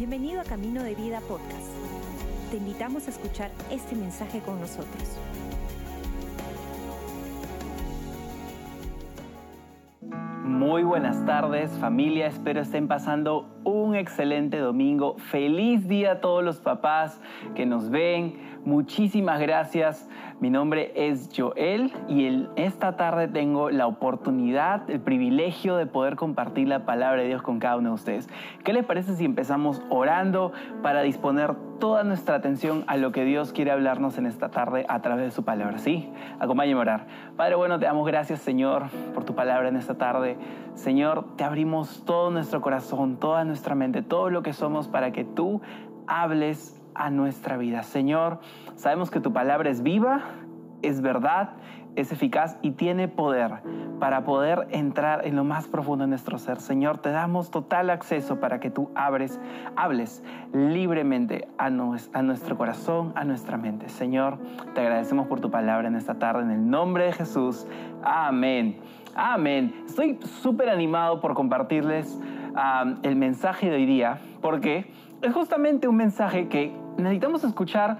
Bienvenido a Camino de Vida Podcast. Te invitamos a escuchar este mensaje con nosotros. Muy buenas tardes familia, espero estén pasando un excelente domingo. Feliz día a todos los papás que nos ven. Muchísimas gracias. Mi nombre es Joel y esta tarde tengo la oportunidad, el privilegio de poder compartir la palabra de Dios con cada uno de ustedes. ¿Qué les parece si empezamos orando para disponer toda nuestra atención a lo que Dios quiere hablarnos en esta tarde a través de su palabra? ¿Sí? Acompáñenme a orar. Padre bueno, te damos gracias Señor por tu palabra en esta tarde. Señor, te abrimos todo nuestro corazón, toda nuestra mente, todo lo que somos para que tú hables a nuestra vida. Señor, sabemos que tu palabra es viva, es verdad, es eficaz y tiene poder para poder entrar en lo más profundo de nuestro ser. Señor, te damos total acceso para que tú abres, hables libremente a, a nuestro corazón, a nuestra mente. Señor, te agradecemos por tu palabra en esta tarde, en el nombre de Jesús. Amén. Amén. Estoy súper animado por compartirles el mensaje de hoy día porque es justamente un mensaje que necesitamos escuchar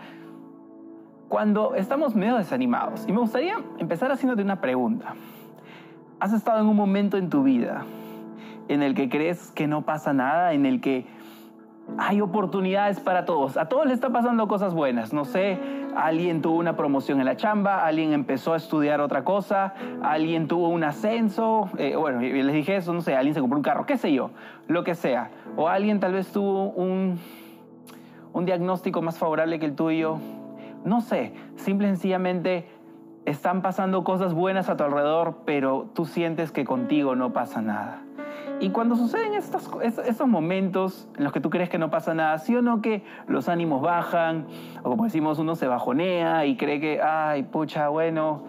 cuando estamos medio desanimados. Y me gustaría empezar haciéndote una pregunta. ¿Has estado en un momento en tu vida en el que crees que no pasa nada, en el que hay oportunidades para todos? A todos les está pasando cosas buenas. No sé, alguien tuvo una promoción en la chamba, alguien empezó a estudiar otra cosa, alguien tuvo un ascenso, eh, bueno, les dije eso, no sé, alguien se compró un carro, qué sé yo, lo que sea. O alguien tal vez tuvo un un diagnóstico más favorable que el tuyo. No sé, simple y sencillamente están pasando cosas buenas a tu alrededor, pero tú sientes que contigo no pasa nada. Y cuando suceden estos, estos momentos en los que tú crees que no pasa nada, sí o no que los ánimos bajan, o como decimos, uno se bajonea y cree que, ay, pucha, bueno,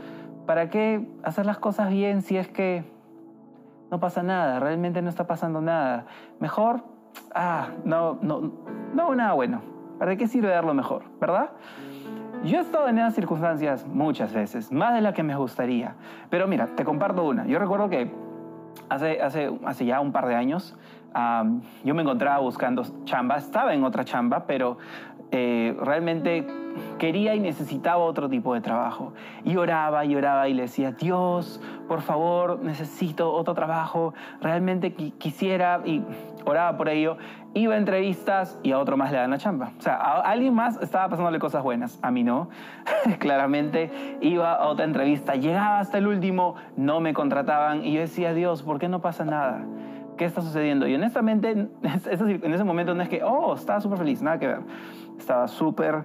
¿para qué hacer las cosas bien si es que no pasa nada? Realmente no está pasando nada. Mejor, ah, no, no, no, nada bueno. ¿Para qué sirve dar lo mejor? ¿Verdad? Yo he estado en esas circunstancias muchas veces, más de la que me gustaría. Pero mira, te comparto una. Yo recuerdo que hace, hace, hace ya un par de años yo me encontraba buscando chamba, estaba en otra chamba, pero eh, realmente quería y necesitaba otro tipo de trabajo. Y oraba y oraba y le decía, Dios, por favor, necesito otro trabajo, realmente quisiera, y oraba por ello. Iba a entrevistas y a otro más le dan la chamba. O sea, a alguien más estaba pasándole cosas buenas, a mí no. Claramente iba a otra entrevista, llegaba hasta el último, no me contrataban y yo decía, Dios, ¿por qué no pasa nada? ¿Qué está sucediendo? Y honestamente, en ese momento no es que, oh, estaba súper feliz, nada que ver. Estaba súper,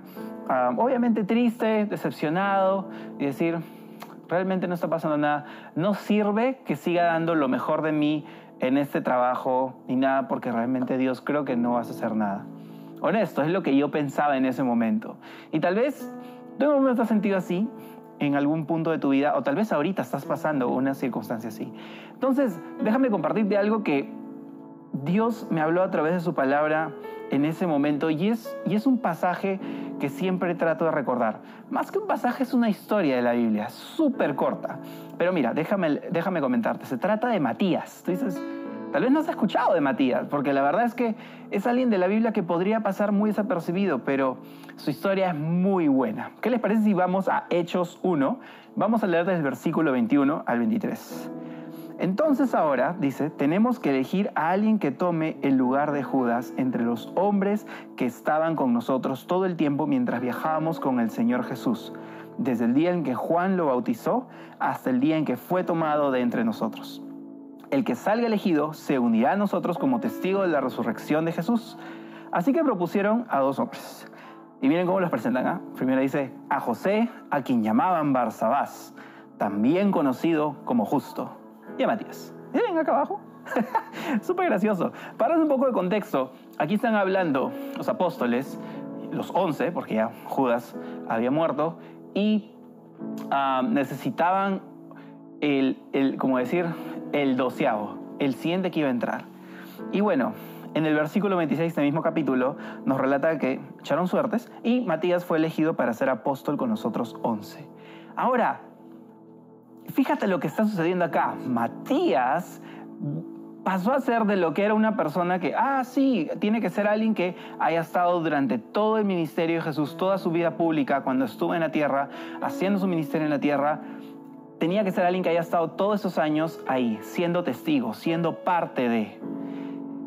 ah, obviamente triste, decepcionado y decir, realmente no está pasando nada. No sirve que siga dando lo mejor de mí en este trabajo ni nada, porque realmente Dios creo que no vas a hacer nada. Honesto, es lo que yo pensaba en ese momento. Y tal vez tú no te has sentido así, en algún punto de tu vida o tal vez ahorita estás pasando una circunstancia así. Entonces, déjame compartirte algo que Dios me habló a través de su palabra en ese momento y es, y es un pasaje que siempre trato de recordar. Más que un pasaje es una historia de la Biblia, súper corta. Pero mira, déjame, déjame comentarte, se trata de Matías. Tú dices, Tal vez no has escuchado de Matías, porque la verdad es que es alguien de la Biblia que podría pasar muy desapercibido, pero su historia es muy buena. ¿Qué les parece si vamos a Hechos 1? Vamos a leer desde el versículo 21 al 23. Entonces ahora, dice, tenemos que elegir a alguien que tome el lugar de Judas entre los hombres que estaban con nosotros todo el tiempo mientras viajábamos con el Señor Jesús, desde el día en que Juan lo bautizó hasta el día en que fue tomado de entre nosotros. El que salga elegido se unirá a nosotros como testigo de la resurrección de Jesús. Así que propusieron a dos hombres. Y miren cómo los presentan. ¿ah? Primero dice a José, a quien llamaban Barsabás, también conocido como Justo. Y a Matías. Miren acá abajo. Súper gracioso. Para un poco de contexto, aquí están hablando los apóstoles, los once, porque ya Judas había muerto, y ah, necesitaban el, el, como decir, el doceavo, el siguiente que iba a entrar. Y bueno, en el versículo 26 del mismo capítulo nos relata que echaron suertes y Matías fue elegido para ser apóstol con nosotros once. Ahora, fíjate lo que está sucediendo acá. Matías pasó a ser de lo que era una persona que, ah, sí, tiene que ser alguien que haya estado durante todo el ministerio de Jesús, toda su vida pública, cuando estuvo en la tierra, haciendo su ministerio en la tierra, tenía que ser alguien que haya estado todos esos años ahí, siendo testigo, siendo parte de.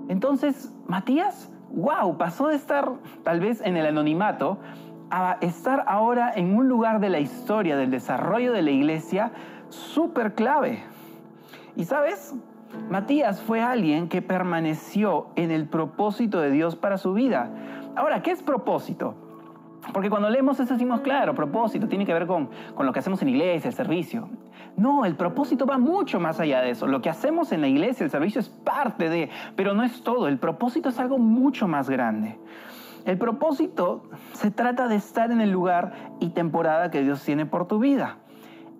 Entonces, Matías, wow, pasó de estar tal vez en el anonimato a estar ahora en un lugar de la historia, del desarrollo de la iglesia, súper clave. Y sabes, Matías fue alguien que permaneció en el propósito de Dios para su vida. Ahora, ¿qué es propósito? Porque cuando leemos eso decimos, claro, propósito tiene que ver con, con, lo que hacemos en iglesia, el servicio. No, el propósito va mucho más allá de eso. Lo que hacemos en la iglesia, el servicio es parte de, pero no es todo. El propósito es algo mucho más grande. El propósito se trata de estar en el lugar y temporada que Dios tiene por tu vida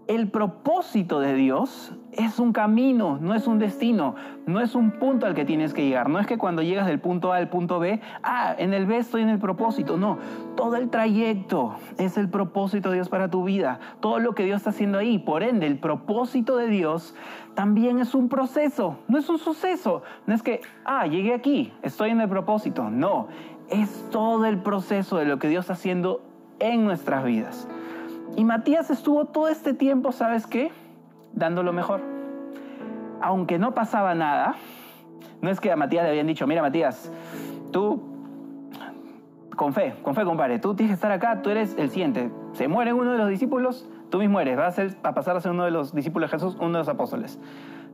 el propósito de Dios es un camino, no es un destino, no es un punto al que tienes que llegar. No es que cuando llegas del punto A al punto B, ah, en el B estoy en el propósito. No, todo el trayecto es el propósito de Dios para tu vida. Todo lo que Dios está haciendo ahí. Por ende, el propósito de Dios también es un proceso, no es un suceso. No es que, ah, llegué aquí, estoy en el propósito. No, es todo el proceso de lo que Dios está haciendo en nuestras vidas. Y Matías estuvo todo este tiempo, ¿sabes qué? Dando lo mejor. Aunque no pasaba nada, no es que a Matías le habían dicho, mira Matías, tú, con fe, con fe compadre, tú tienes que estar acá, tú eres el siguiente. Se muere uno de los discípulos, tú mismo eres, vas a, pasar a ser uno de los discípulos de Jesús, uno de los apóstoles.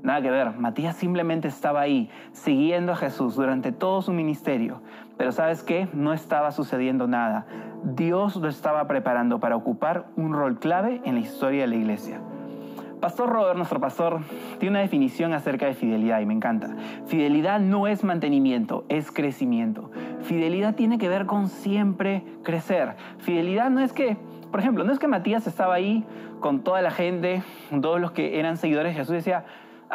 Nada que ver, Matías simplemente estaba ahí, siguiendo a Jesús durante todo su ministerio. Pero sabes qué, no estaba sucediendo nada. Dios lo estaba preparando para ocupar un rol clave en la historia de la iglesia. Pastor Robert, nuestro pastor, tiene una definición acerca de fidelidad y me encanta. Fidelidad no es mantenimiento, es crecimiento. Fidelidad tiene que ver con siempre crecer. Fidelidad no es que, por ejemplo, no es que Matías estaba ahí con toda la gente, todos los que eran seguidores de Jesús decía,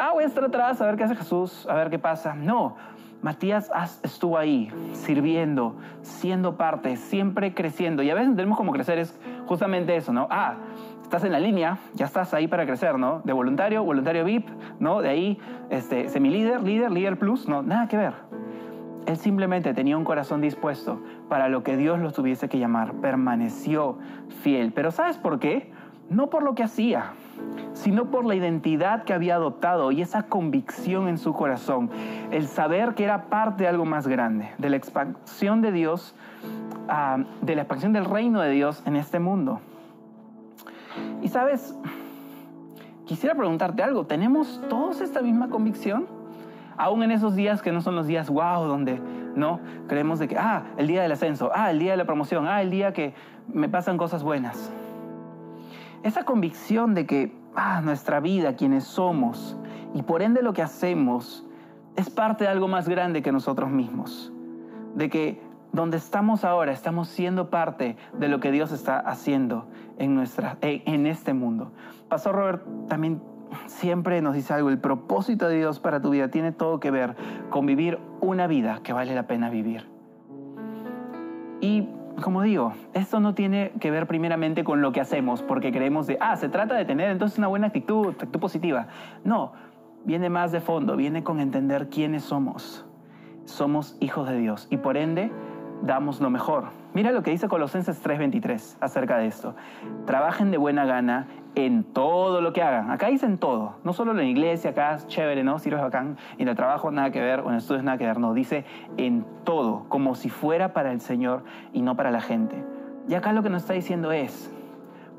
ah, voy a estar atrás a ver qué hace Jesús, a ver qué pasa. No, Matías estuvo ahí, sirviendo, siendo parte, siempre creciendo. Y a veces tenemos como crecer es justamente eso, ¿no? Ah, estás en la línea, ya estás ahí para crecer, ¿no? De voluntario, voluntario VIP, ¿no? De ahí, este, semi-líder, líder, líder plus, no, nada que ver. Él simplemente tenía un corazón dispuesto para lo que Dios lo tuviese que llamar. Permaneció fiel. Pero ¿sabes por qué? No por lo que hacía, sino por la identidad que había adoptado y esa convicción en su corazón, el saber que era parte de algo más grande, de la expansión de Dios, ah, de la expansión del reino de Dios en este mundo. Y sabes, quisiera preguntarte algo, ¿tenemos todos esta misma convicción? Aún en esos días que no son los días wow, donde no creemos de que, ah, el día del ascenso, ah, el día de la promoción, ah, el día que me pasan cosas buenas. Esa convicción de que ah, nuestra vida, quienes somos, y por ende lo que hacemos, es parte de algo más grande que nosotros mismos. De que donde estamos ahora estamos siendo parte de lo que Dios está haciendo en, nuestra, en este mundo. Pastor Robert también siempre nos dice algo, el propósito de Dios para tu vida tiene todo que ver con vivir una vida que vale la pena vivir. Y como digo, esto no tiene que ver primeramente con lo que hacemos, porque creemos de, ah, se trata de tener entonces una buena actitud, actitud positiva. No, viene más de fondo, viene con entender quiénes somos. Somos hijos de Dios y por ende damos lo mejor. Mira lo que dice Colosenses 3:23 acerca de esto. Trabajen de buena gana en todo lo que hagan. Acá dicen todo, no solo en la iglesia, acá es chévere, ¿no? Sirves bacán, en el trabajo nada que ver, o en estudios nada que ver, no, dice en todo, como si fuera para el Señor y no para la gente. Y acá lo que nos está diciendo es,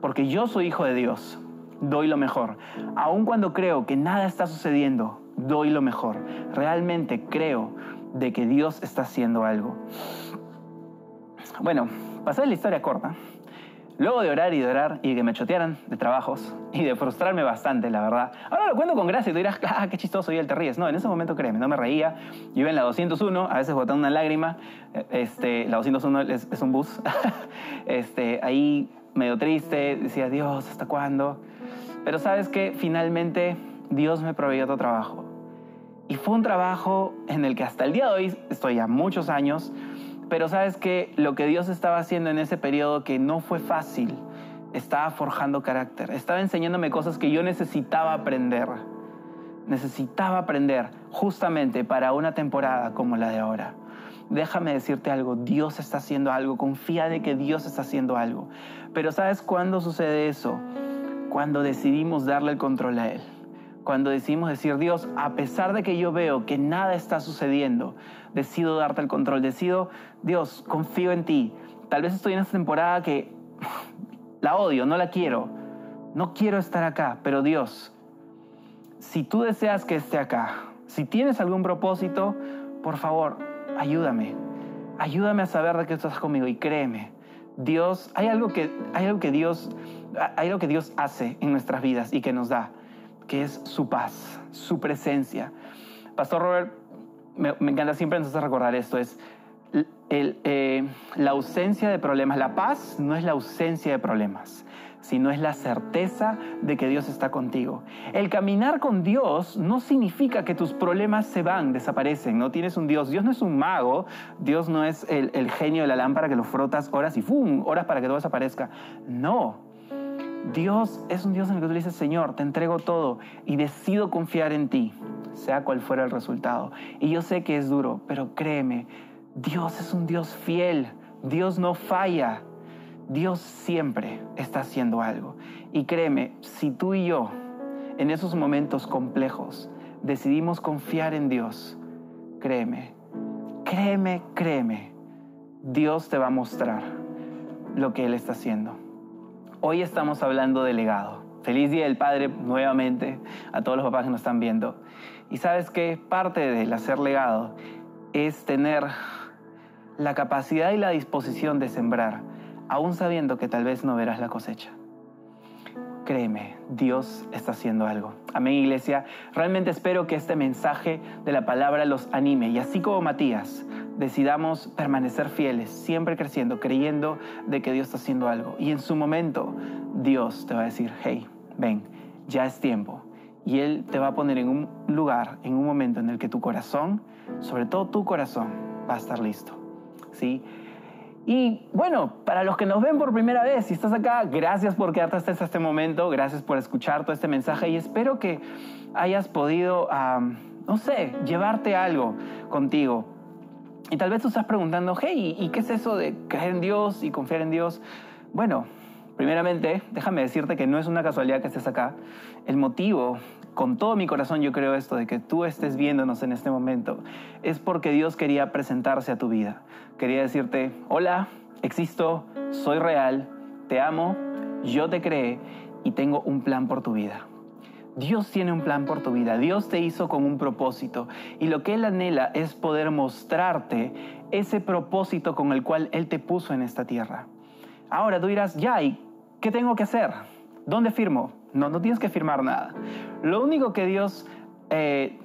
porque yo soy hijo de Dios, doy lo mejor. Aun cuando creo que nada está sucediendo, doy lo mejor. Realmente creo de que Dios está haciendo algo. Bueno, pasé la historia corta. Luego de orar y de orar y de que me chotearan de trabajos y de frustrarme bastante, la verdad. Ahora lo cuento con gracia y tú dirás, ah, qué chistoso y él te ríes. No, en ese momento créeme, no me reía. Yo iba en la 201, a veces botando una lágrima. Este, la 201 es, es un bus. este, ahí medio triste, decía, Dios, ¿hasta cuándo? Pero sabes que finalmente Dios me proveyó otro trabajo. Y fue un trabajo en el que hasta el día de hoy, estoy ya muchos años, pero sabes que lo que Dios estaba haciendo en ese periodo que no fue fácil, estaba forjando carácter, estaba enseñándome cosas que yo necesitaba aprender. Necesitaba aprender justamente para una temporada como la de ahora. Déjame decirte algo, Dios está haciendo algo, confía de que Dios está haciendo algo. Pero ¿sabes cuándo sucede eso? Cuando decidimos darle el control a Él. Cuando decidimos decir, Dios, a pesar de que yo veo que nada está sucediendo, decido darte el control, decido, Dios, confío en ti. Tal vez estoy en esta temporada que la odio, no la quiero, no quiero estar acá, pero Dios, si tú deseas que esté acá, si tienes algún propósito, por favor, ayúdame. Ayúdame a saber de que estás conmigo y créeme, Dios, hay algo que, hay algo que Dios, hay algo que Dios hace en nuestras vidas y que nos da, que es su paz, su presencia. Pastor Robert, me, encanta siempre entonces recordar esto, es eh, la ausencia de problemas. La paz no es la ausencia de problemas sino es la certeza de que Dios está contigo. El caminar con Dios no significa que tus problemas se van, desaparecen, no tienes un Dios. Dios no es un mago, Dios no es el, genio de la lámpara que lo frotas horas y ¡fum! horas para que todo desaparezca. No. Dios es un Dios en el que tú dices, Señor, te entrego todo y decido confiar en ti, sea cual fuera el resultado. Y yo sé que es duro, pero créeme, Dios es un Dios fiel, Dios no falla. Dios siempre está haciendo algo. Y créeme, si tú y yo, en esos momentos complejos, decidimos confiar en Dios, créeme, créeme, créeme, Dios te va a mostrar lo que Él está haciendo. Hoy estamos hablando de legado. Feliz Día del Padre nuevamente a todos los papás que nos están viendo. Y sabes que parte del hacer legado es tener la capacidad y la disposición de sembrar aún sabiendo que tal vez no verás la cosecha. Créeme, Dios está haciendo algo. Amén, iglesia. Realmente espero que este mensaje de la palabra los anime y así como Matías, decidamos permanecer fieles, siempre creciendo, creyendo de que Dios está haciendo algo. Y en su momento, Dios te va a decir, hey, ven, ya es tiempo. Y Él te va a poner en un lugar, en un momento en el que tu corazón, sobre todo tu corazón, va a estar listo. ¿Sí? Y bueno, para los que nos ven por primera vez, si estás acá, gracias por quedarte hasta este momento, gracias por escuchar todo este mensaje y espero que hayas podido, no sé, llevarte algo contigo. Y tal vez tú estás preguntando, hey, ¿y qué es eso de creer en Dios y confiar en Dios? Bueno, primeramente, déjame decirte que no es una casualidad que estés acá. El motivo con todo mi corazón yo creo esto, de que tú estés viéndonos en este momento, es porque Dios quería presentarse a tu vida. Quería decirte, hola, existo, soy real, te amo, yo te creé y tengo un plan por tu vida. Dios tiene un plan por tu vida, Dios te hizo con un propósito y lo que Él anhela es poder mostrarte ese propósito con el cual Él te puso en esta tierra. Ahora tú dirás, ya, ¿y qué tengo que hacer? ¿Dónde firmo? No, no tienes que firmar nada. Lo único que Dios eh,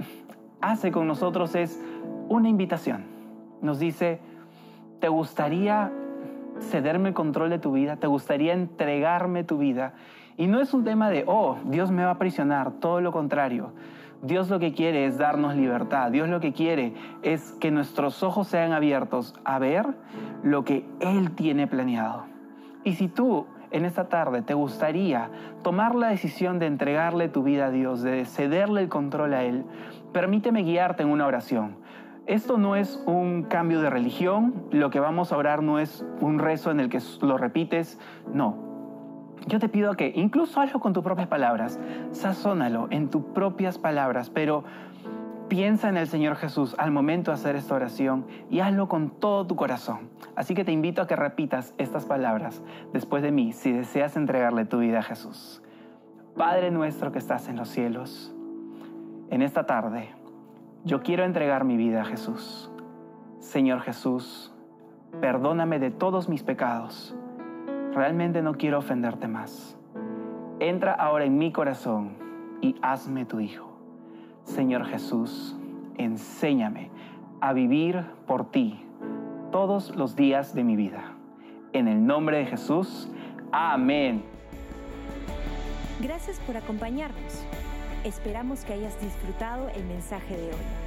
hace con nosotros es una invitación. Nos dice, ¿te gustaría cederme el control de tu vida? ¿Te gustaría entregarme tu vida? Y no es un tema de, oh, Dios me va a aprisionar, todo lo contrario. Dios lo que quiere es darnos libertad. Dios lo que quiere es que nuestros ojos sean abiertos a ver lo que Él tiene planeado. Y si tú en esta tarde te gustaría tomar la decisión de entregarle tu vida a Dios, de cederle el control a Él, permíteme guiarte en una oración. Esto no es un cambio de religión, lo que vamos a orar no es un rezo en el que lo repites, no. Yo te pido que incluso hazlo con tus propias palabras, sazónalo en tus propias palabras, pero Piensa en el Señor Jesús al momento de hacer esta oración y hazlo con todo tu corazón. Así que te invito a que repitas estas palabras después de mí si deseas entregarle tu vida a Jesús. Padre nuestro que estás en los cielos, en esta tarde yo quiero entregar mi vida a Jesús. Señor Jesús, perdóname de todos mis pecados. Realmente no quiero ofenderte más. Entra ahora en mi corazón y hazme tu hijo. Señor Jesús, enséñame a vivir por ti todos los días de mi vida. En el nombre de Jesús, amén. Gracias por acompañarnos. Esperamos que hayas disfrutado el mensaje de hoy.